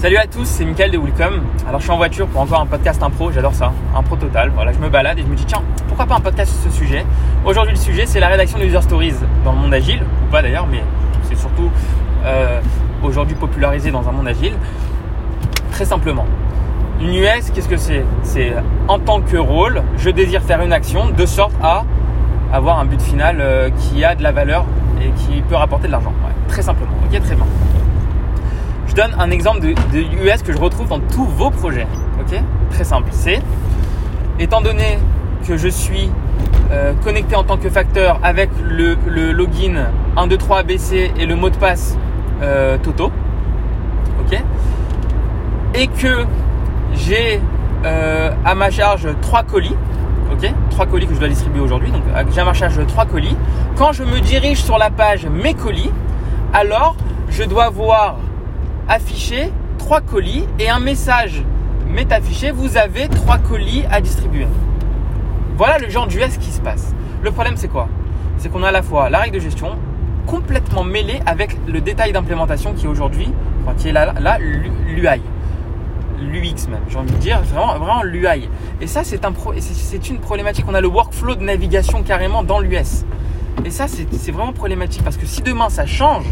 Salut à tous, c'est Mickaël de Welcome. Alors je suis en voiture pour encore un podcast impro, j'adore ça, impro total. Voilà, je me balade et je me dis tiens, pourquoi pas un podcast sur ce sujet? Aujourd'hui le sujet c'est la rédaction de user stories dans le monde agile, ou pas d'ailleurs, mais c'est surtout euh, aujourd'hui popularisé dans un monde agile. Très simplement, une US, qu'est-ce que c'est? C'est en tant que rôle, je désire faire une action de sorte à avoir un but final euh, qui a de la valeur et qui peut rapporter de l'argent. très simplement, ok, très bien. Je donne un exemple de, US que je retrouve dans tous vos projets. Ok? Très simple. C'est étant donné que je suis euh, connecté en tant que facteur avec le, login 123 ABC et le mot de passe euh, Toto. Ok? Et que j'ai euh, à ma charge 3 colis. Ok? 3 colis que je dois distribuer aujourd'hui. Donc j'ai à ma charge 3 colis. Quand je me dirige sur la page mes colis, alors je dois voir afficher trois colis et un message m'est affiché, vous avez trois colis à distribuer. Voilà le genre d'US qui se passe. Le problème c'est quoi? C'est qu'on a à la fois la règle de gestion complètement mêlée avec le détail d'implémentation qui est aujourd'hui, enfin, qui est là, là l'UI. L'UX même, j'ai envie de dire, vraiment, vraiment l'UI. Et ça, c'est un c'est une problématique. On a le workflow de navigation carrément dans l'US. Et ça, c'est vraiment problématique parce que si demain ça change,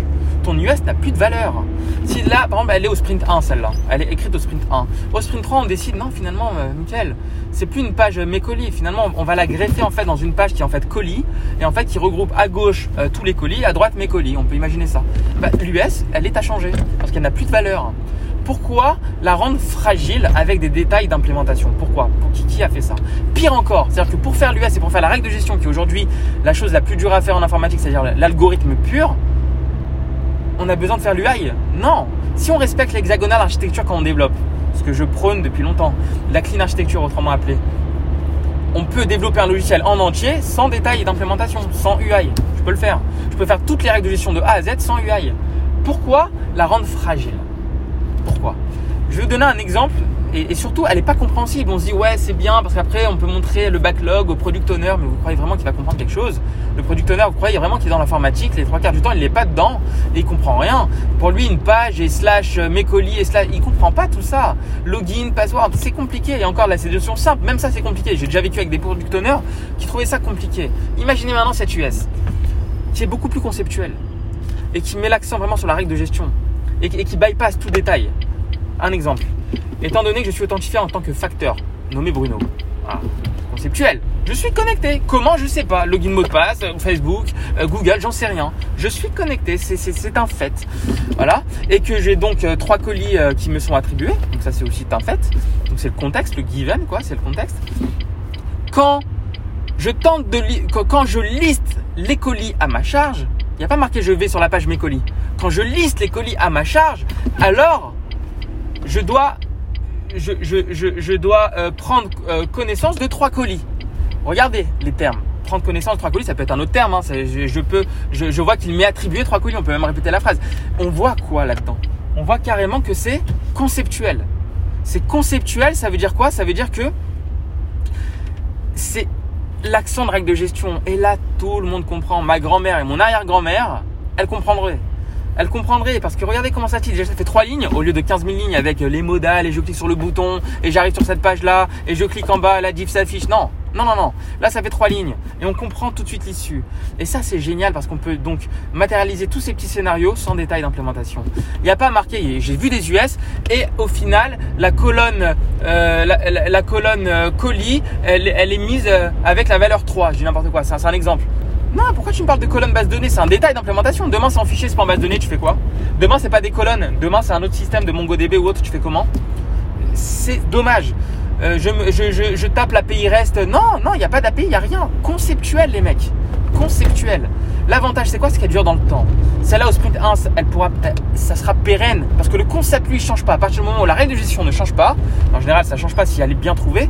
ton US n'a plus de valeur. Si là, par exemple, elle est au sprint 1, celle-là, elle est écrite au sprint 1. Au sprint 3, on décide, non, finalement, euh, nickel, c'est plus une page mes colis. Finalement, on va la greffer en fait dans une page qui est en fait colis et en fait qui regroupe à gauche euh, tous les colis, à droite mes colis. On peut imaginer ça. Bah, L'US, elle est à changer parce qu'elle n'a plus de valeur. Pourquoi la rendre fragile avec des détails d'implémentation? Pourquoi? Pour qui, qui, a fait ça? Pire encore, c'est-à-dire que pour faire l'US et pour faire la règle de gestion qui est aujourd'hui la chose la plus dure à faire en informatique, c'est-à-dire l'algorithme pur, on a besoin de faire l'UI Non. Si on respecte l'hexagonal architecture quand on développe, ce que je prône depuis longtemps, la clean architecture autrement appelée, on peut développer un logiciel en entier sans détail d'implémentation, sans UI. Je peux le faire. Je peux faire toutes les règles de gestion de A à Z sans UI. Pourquoi la rendre fragile? Pourquoi? Donner un exemple et, surtout, elle n'est pas compréhensible. On se dit, ouais, c'est bien parce qu'après, on peut montrer le backlog au product owner, mais vous croyez vraiment qu'il va comprendre quelque chose? Le product owner, vous croyez vraiment qu'il est dans l'informatique Les trois quarts du temps, il n'est pas dedans et il comprend rien. Pour lui, une page et slash mes colis et slash, il comprend pas tout ça. Login, password, c'est compliqué. Et encore, là, c'est des notions simples. Même ça, c'est compliqué. J'ai déjà vécu avec des product owners qui trouvaient ça compliqué. Imaginez maintenant cette US qui est beaucoup plus conceptuelle et qui met l'accent vraiment sur la règle de gestion et, et qui bypass tout détail. Un exemple étant donné que je suis authentifié en tant que facteur, nommé Bruno. Conceptuel. Je suis connecté. Comment Je sais pas. Login mot de passe, euh, Facebook, euh, Google, j'en sais rien. Je suis connecté. C'est un fait. Voilà. Et que j'ai donc euh, trois colis qui me sont attribués. Donc ça c'est aussi un fait. Donc c'est le contexte, le given quoi. C'est le contexte. Quand je tente de quand je liste les colis à ma charge, il n'y a pas marqué je vais sur la page mes colis. Quand je liste les colis à ma charge, alors je dois je, dois euh, prendre euh, connaissance de trois colis. Regardez les termes. Prendre connaissance de trois colis, ça peut être un autre terme. Hein. Je, peux, je, vois qu'il m'est attribué trois colis. On peut même répéter la phrase. On voit quoi là-dedans? On voit carrément que c'est conceptuel. C'est conceptuel, ça veut dire quoi? Ça veut dire que c'est l'accent de règle de gestion. Et là, tout le monde comprend. Ma grand-mère et mon arrière-grand-mère, elles comprendraient elle comprendrait parce que regardez comment ça tire. Déjà, ça fait trois lignes au lieu de 15 000 lignes avec les modales et je clique sur le bouton et j'arrive sur cette page là et je clique en bas, la div s'affiche. Non, non, non, non. Là, ça fait trois lignes et on comprend tout de suite l'issue. Et ça, c'est génial parce qu'on peut donc matérialiser tous ces petits scénarios sans détail d'implémentation. Il n'y a pas marqué, j'ai vu des US et au final, la colonne, euh, la, colonne euh, colis, elle, elle, est mise euh, avec la valeur 3. Je dis n'importe quoi, c'est un exemple. Non, pourquoi tu me parles de colonne base données? C'est un détail d'implémentation. Demain, c'est en fichier, c'est pas en base données, tu fais quoi? Demain, c'est pas des colonnes. Demain, c'est un autre système de MongoDB ou autre, tu fais comment? C'est dommage. Euh, je, je, je, tape l'API REST. Non, non, il n'y a pas d'API, il n'y a rien. Conceptuel, les mecs. Conceptuel. L'avantage, c'est quoi? C'est qu'elle dure dans le temps. Celle-là, au sprint 1, elle pourra, ça sera pérenne. Parce que le concept, lui, ne change pas. À partir du moment où la règle de gestion ne change pas, en général, ça ne change pas si elle est bien trouvée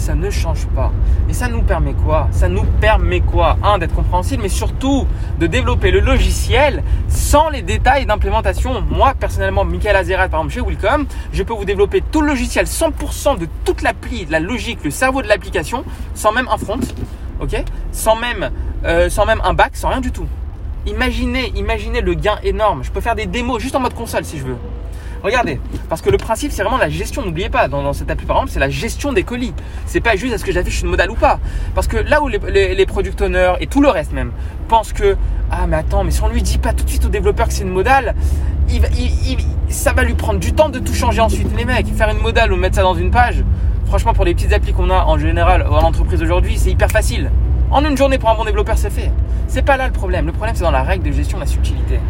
ça ne change pas. Et ça nous permet quoi? Ça nous permet quoi? Un, d'être compréhensible, mais surtout de développer le logiciel sans les détails d'implémentation. Moi, personnellement, Michael Azerat, par exemple, chez Willcom, je peux vous développer tout le logiciel, 100% de toute l'appli, la logique, le cerveau de l'application, sans même un front, ok? Sans même, euh, sans même un back, sans rien du tout. Imaginez, imaginez le gain énorme. Je peux faire des démos juste en mode console si je veux. Regardez, parce que le principe, c'est vraiment la gestion. N'oubliez pas, dans, cette appli, par exemple, c'est la gestion des colis. C'est pas juste est-ce que j'affiche une modale ou pas? Parce que là où les, product owners et tout le reste même pensent que ah mais attends, mais si on lui dit pas tout de suite au développeur que c'est une modale, ça va lui prendre du temps de tout changer ensuite. Les mecs, faire une modale ou mettre ça dans une page, franchement, pour les petites applis qu'on a en général à l'entreprise aujourd'hui, c'est hyper facile. En une journée pour un bon développeur, c'est fait. C'est pas là le problème. Le problème, c'est dans la règle de gestion, la subtilité.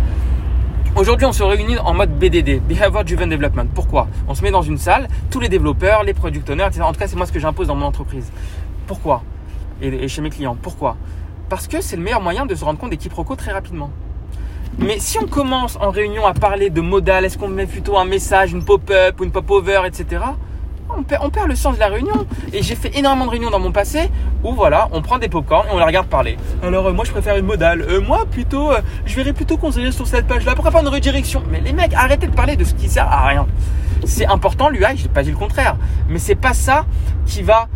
Aujourd'hui, on se réunit en mode BDD, Behavior Driven Development. Pourquoi? On se met dans une salle, tous les développeurs, les product owners, etc. En tout cas, c'est moi ce que j'impose dans mon entreprise. Pourquoi? Et, chez mes clients. Pourquoi? Parce que c'est le meilleur moyen de se rendre compte des quiproquos très rapidement. Mais si on commence en réunion à parler de modal, est-ce qu'on met plutôt un message, une pop-up ou une pop-over, etc on perd, le sens de la réunion. Et j'ai fait énormément de réunions dans mon passé où voilà, on prend des popcorns et on les regarde parler. Alors euh, moi je préfère une modale. Euh, moi plutôt, euh, je verrais plutôt conseiller sur cette page-là. Pourquoi pas une redirection? Mais les mecs, arrêtez de parler de ce qui sert à rien. C'est important l'UI, je n'ai pas dit le contraire. Mais c'est pas ça qui va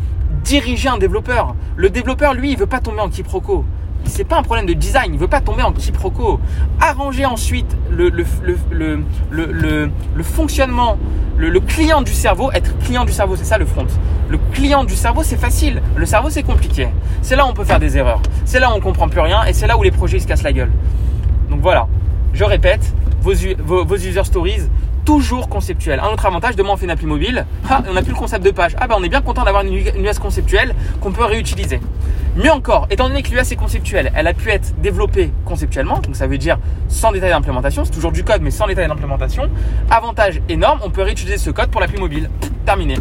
diriger un développeur. Le développeur, lui, il veut pas tomber en quiproquo c'est pas un problème de design, il veut pas tomber en quiproquo. Arranger ensuite le, le, le, le, fonctionnement, le, client du cerveau, être client du cerveau, c'est ça le front. Le client du cerveau, c'est facile. Le cerveau, c'est compliqué. C'est là où on peut faire des erreurs. C'est là où on comprend plus rien et c'est là où les projets se cassent la gueule. Donc voilà, je répète, vos, vos, vos user stories, toujours conceptuel. Un autre avantage, demain on fait une appli mobile, ah, on n'a plus le concept de page. Ah bah on est bien content d'avoir une, une US conceptuelle qu'on peut réutiliser. Mieux encore, étant donné que l'US est conceptuelle, elle a pu être développée conceptuellement, donc ça veut dire sans détail d'implémentation, c'est toujours du code mais sans détail d'implémentation. Avantage énorme, on peut réutiliser ce code pour l'appli mobile. Terminé.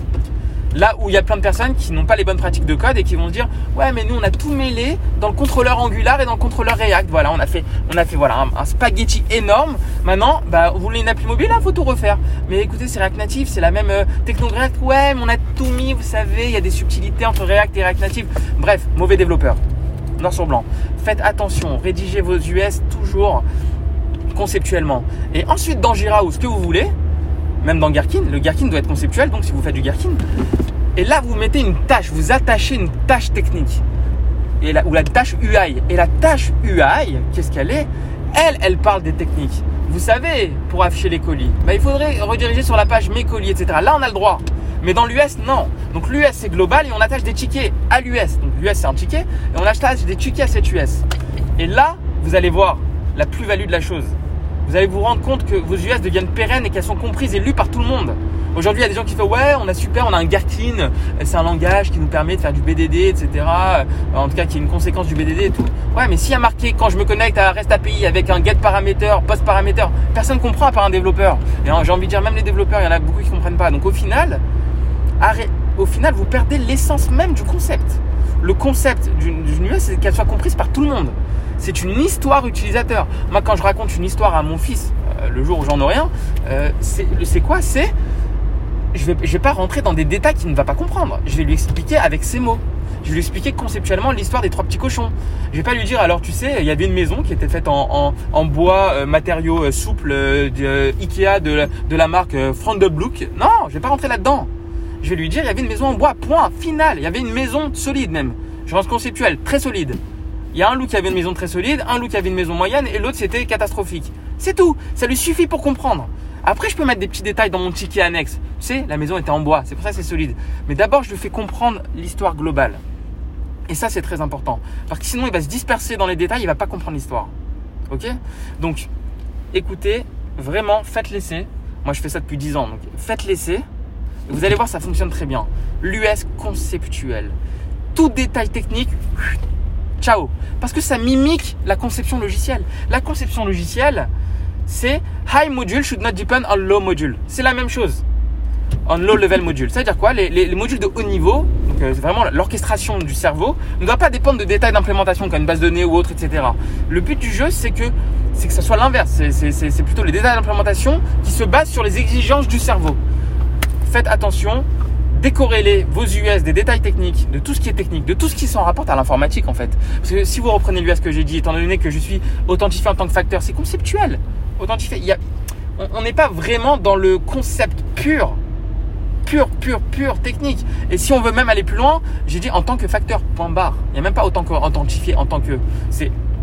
Là où il y a plein de personnes qui n'ont pas les bonnes pratiques de code et qui vont dire ouais mais nous on a tout mêlé dans le contrôleur Angular et dans le contrôleur React. Voilà, on a fait on a fait voilà un, spaghetti énorme. Maintenant, bah vous voulez une appli mobile, il faut tout refaire. Mais écoutez, c'est React Native, c'est la même euh. Ouais, mais on a tout mis, vous savez, il y a des subtilités entre React et React Native. Bref, mauvais développeur. Noir sur blanc. Faites attention, rédigez vos US toujours conceptuellement. Et ensuite dans Jira ou ce que vous voulez, même dans Gherkin, le Gherkin doit être conceptuel, donc si vous faites du Gherkin. Et là, vous mettez une tâche, vous attachez une tâche technique. Et ou la tâche UI. Et la tâche UI, qu'est-ce qu'elle est? Elle, elle parle des techniques. Vous savez, pour afficher les colis, bah, il faudrait rediriger sur la page mes colis, etc. Là, on a le droit. Mais dans l'US, non. Donc l'US, c'est global et on attache des tickets à l'US. Donc l'US, c'est un ticket et on attache des tickets à cette US. Et là, vous allez voir la plus-value de la chose vous allez vous rendre compte que vos US deviennent pérennes et qu'elles sont comprises et lues par tout le monde. Aujourd'hui, il y a des gens qui font ouais, on a super, on a un Gherkin, c'est un langage qui nous permet de faire du BDD, etc. Euh, en tout cas, qui est une conséquence du BDD et tout. Ouais, mais s'il y a marqué quand je me connecte à REST API avec un get parameter, post parameter, personne ne comprend à part un développeur. Et j'ai envie de dire même les développeurs, il y en a beaucoup qui comprennent pas. Donc au final, au final, vous perdez l'essence même du concept. Le concept d'une US, c'est qu'elle soit comprise par tout le monde. C'est une histoire utilisateur. Moi, quand je raconte une histoire à mon fils, euh, le jour où j'en aurai un, euh, c'est quoi? C'est je vais, je vais pas rentrer dans des détails qu'il ne va pas comprendre. Je vais lui expliquer avec ses mots. Je vais lui expliquer conceptuellement l'histoire des trois petits cochons. Je vais pas lui dire alors tu sais il y avait une maison qui était faite en, en, bois euh, matériaux souples Ikea de, de la marque Front Look. Non, je vais pas rentrer là-dedans. Je vais lui dire il y avait une maison en bois. Point final. Il y avait une maison solide même. Je pense conceptuelle très solide. Il y a un loup qui avait une maison très solide, un loup qui avait une maison moyenne et l'autre c'était catastrophique. C'est tout. Ça lui suffit pour comprendre. Après, je peux mettre des petits détails dans mon ticket annexe. Tu sais, la maison était en bois, c'est pour ça que c'est solide. Mais d'abord, je lui fais comprendre l'histoire globale. Et ça, c'est très important. Parce que sinon, il va se disperser dans les détails, il va pas comprendre l'histoire. Ok? Donc, écoutez, vraiment, faites l'essai. Moi, je fais ça depuis 10 ans. Donc, faites l'essai. Vous allez voir, ça fonctionne très bien. L'US conceptuel. Tout détail technique, ciao. Parce que ça mimique la conception logicielle. La conception logicielle, c'est high module should not depend on low module. C'est la même chose. On low level module. C'est-à-dire quoi? Les, modules de haut niveau, donc euh, vraiment l'orchestration du cerveau, ne doit pas dépendre de détails d'implémentation comme une base de données ou autre, etc. Le but du jeu, c'est que c'est que ça soit l'inverse. C'est plutôt les détails d'implémentation qui se basent sur les exigences du cerveau. Faites attention, décorréler vos US des détails techniques, de tout ce qui est technique, de tout ce qui s'en rapporte à l'informatique en fait. Parce que si vous reprenez l'US que j'ai dit, étant donné que je suis authentifié en tant que facteur, c'est conceptuel. Authentifié. Il y on n'est pas vraiment dans le concept pur, pur, pur, pur technique. Et si on veut même aller plus loin, j'ai dit en tant que facteur, point barre. Il n'y a même pas autant qu'authentifié en tant que.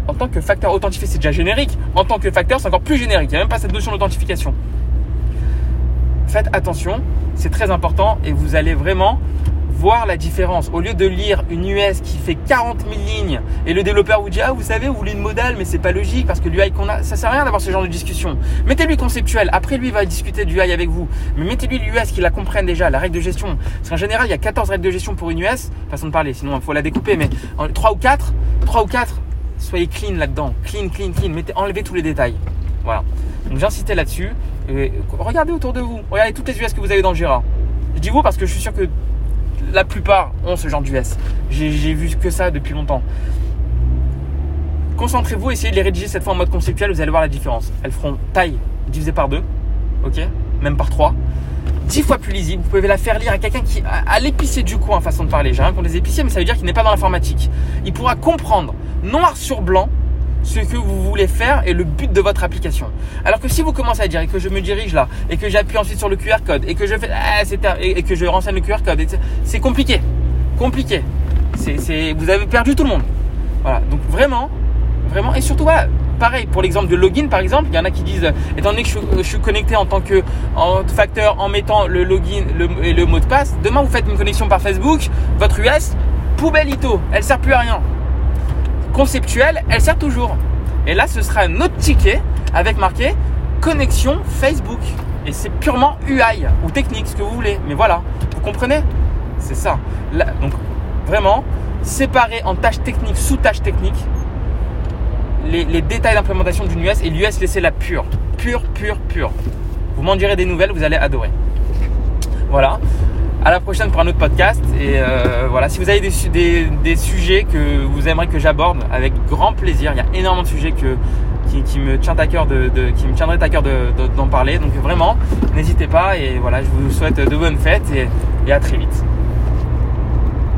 En tant que facteur authentifié, c'est déjà générique. En tant que facteur, c'est encore plus générique. Il n'y a même pas cette notion d'authentification. Faites attention, c'est très important et vous allez vraiment voir la différence. Au lieu de lire une US qui fait 40 000 lignes et le développeur vous dit ah vous savez vous voulez une modale mais c'est pas logique parce que l'UI qu'on a ça sert à rien d'avoir ce genre de discussion. Mettez-lui conceptuel. Après lui il va discuter du UI avec vous. Mais mettez-lui l'US qui la comprenne déjà la règle de gestion. Parce qu'en général il y a 14 règles de gestion pour une US façon de parler. Sinon il faut la découper mais 3 ou 4 3 ou 4 soyez clean là-dedans. Clean clean clean. Mettez enlevez tous les détails. Voilà. Donc j'insistais là-dessus. Regardez autour de vous. Regardez toutes les US que vous avez dans Jira. Je dis vous parce que je suis sûr que la plupart ont ce genre d'US. J'ai vu que ça depuis longtemps. Concentrez-vous, essayez de les rédiger cette fois en mode conceptuel, vous allez voir la différence. Elles feront taille divisé par deux, ok? Même par trois. Dix fois plus lisible. Vous pouvez la faire lire à quelqu'un qui a l'épicier du coin, façon de parler. J'ai rien contre les épiciers, mais ça veut dire qu'il n'est pas dans l'informatique. Il pourra comprendre noir sur blanc ce que vous voulez faire et le but de votre application. Alors que si vous commencez à dire et que je me dirige là et que j'appuie ensuite sur le QR code et que je fais ah, et que je renseigne le QR code, c'est compliqué, compliqué. C'est vous avez perdu tout le monde. Voilà. Donc vraiment, vraiment et surtout. Pareil pour l'exemple de login par exemple, il y en a qui disent étant donné que je, suis connecté en tant que facteur en mettant le login et le mot de passe, demain vous faites une connexion par Facebook, votre US poubelle ito, elle sert plus à rien conceptuelle, elle sert toujours. Et là, ce sera un autre ticket avec marqué connexion Facebook. Et c'est purement UI ou technique, ce que vous voulez. Mais voilà, vous comprenez? C'est ça. donc, vraiment, séparer en tâches techniques, sous-tâches techniques, les, les détails d'implémentation d'une US et l'US, laissez la pure. Pure, pure, pure. Vous m'en direz des nouvelles, vous allez adorer. Voilà à la prochaine pour un autre podcast. Et euh, voilà, si vous avez des, des, sujets que vous aimeriez que j'aborde, avec grand plaisir. Il y a énormément de sujets que, qui, me tient à cœur de, qui me tiendrait à cœur d'en parler. Donc vraiment, n'hésitez pas. Et voilà, je vous souhaite de bonnes fêtes et, et à très vite.